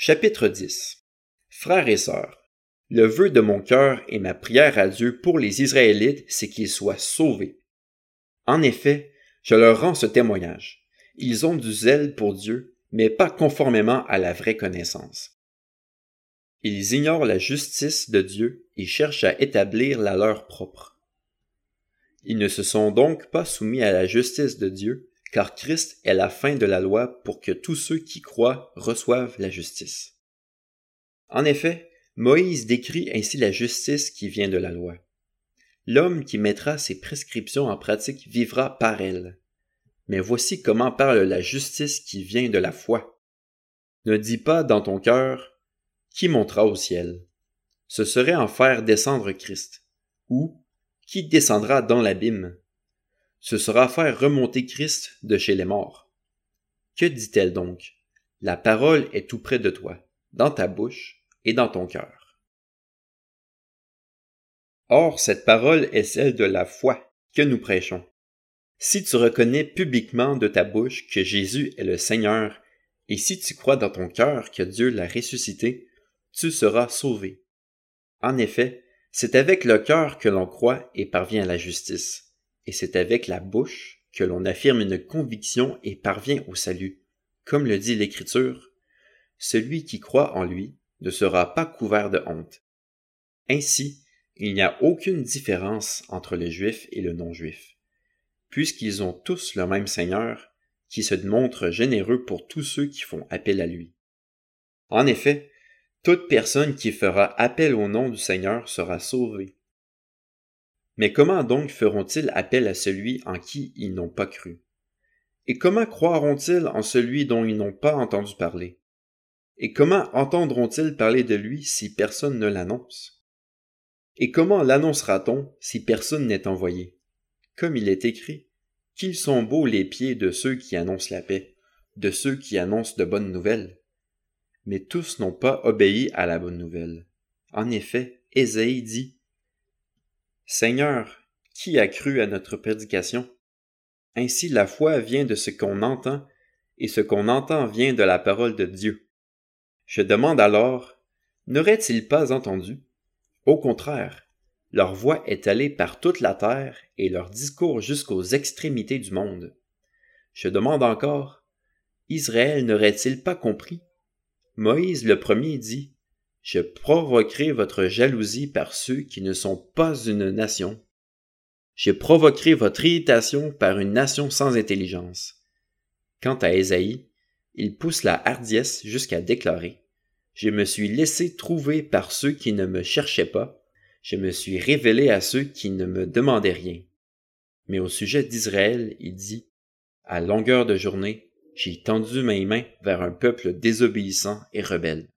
Chapitre 10 Frères et sœurs, le vœu de mon cœur et ma prière à Dieu pour les Israélites, c'est qu'ils soient sauvés. En effet, je leur rends ce témoignage. Ils ont du zèle pour Dieu, mais pas conformément à la vraie connaissance. Ils ignorent la justice de Dieu et cherchent à établir la leur propre. Ils ne se sont donc pas soumis à la justice de Dieu, car Christ est la fin de la loi pour que tous ceux qui croient reçoivent la justice. En effet, Moïse décrit ainsi la justice qui vient de la loi. L'homme qui mettra ses prescriptions en pratique vivra par elles. Mais voici comment parle la justice qui vient de la foi. Ne dis pas dans ton cœur Qui montera au ciel? Ce serait en faire descendre Christ. Ou Qui descendra dans l'abîme? Ce sera faire remonter Christ de chez les morts. Que dit-elle donc? La parole est tout près de toi, dans ta bouche et dans ton cœur. Or, cette parole est celle de la foi que nous prêchons. Si tu reconnais publiquement de ta bouche que Jésus est le Seigneur, et si tu crois dans ton cœur que Dieu l'a ressuscité, tu seras sauvé. En effet, c'est avec le cœur que l'on croit et parvient à la justice, et c'est avec la bouche que l'on affirme une conviction et parvient au salut. Comme le dit l'Écriture, celui qui croit en lui ne sera pas couvert de honte. Ainsi, il n'y a aucune différence entre le juif et le non-juif puisqu'ils ont tous le même Seigneur, qui se montre généreux pour tous ceux qui font appel à lui. En effet, toute personne qui fera appel au nom du Seigneur sera sauvée. Mais comment donc feront-ils appel à celui en qui ils n'ont pas cru? Et comment croiront-ils en celui dont ils n'ont pas entendu parler? Et comment entendront-ils parler de lui si personne ne l'annonce? Et comment l'annoncera-t-on si personne n'est envoyé? comme il est écrit, qu'ils sont beaux les pieds de ceux qui annoncent la paix, de ceux qui annoncent de bonnes nouvelles. Mais tous n'ont pas obéi à la bonne nouvelle. En effet, Ésaïe dit, Seigneur, qui a cru à notre prédication? Ainsi la foi vient de ce qu'on entend, et ce qu'on entend vient de la parole de Dieu. Je demande alors, n'aurait-il pas entendu? Au contraire, leur voix est allée par toute la terre et leur discours jusqu'aux extrémités du monde. Je demande encore, Israël n'aurait-il pas compris? Moïse le premier dit, Je provoquerai votre jalousie par ceux qui ne sont pas une nation. Je provoquerai votre irritation par une nation sans intelligence. Quant à Ésaïe, il pousse la hardiesse jusqu'à déclarer, Je me suis laissé trouver par ceux qui ne me cherchaient pas, je me suis révélé à ceux qui ne me demandaient rien. Mais au sujet d'Israël, il dit, À longueur de journée, j'ai tendu mes mains vers un peuple désobéissant et rebelle.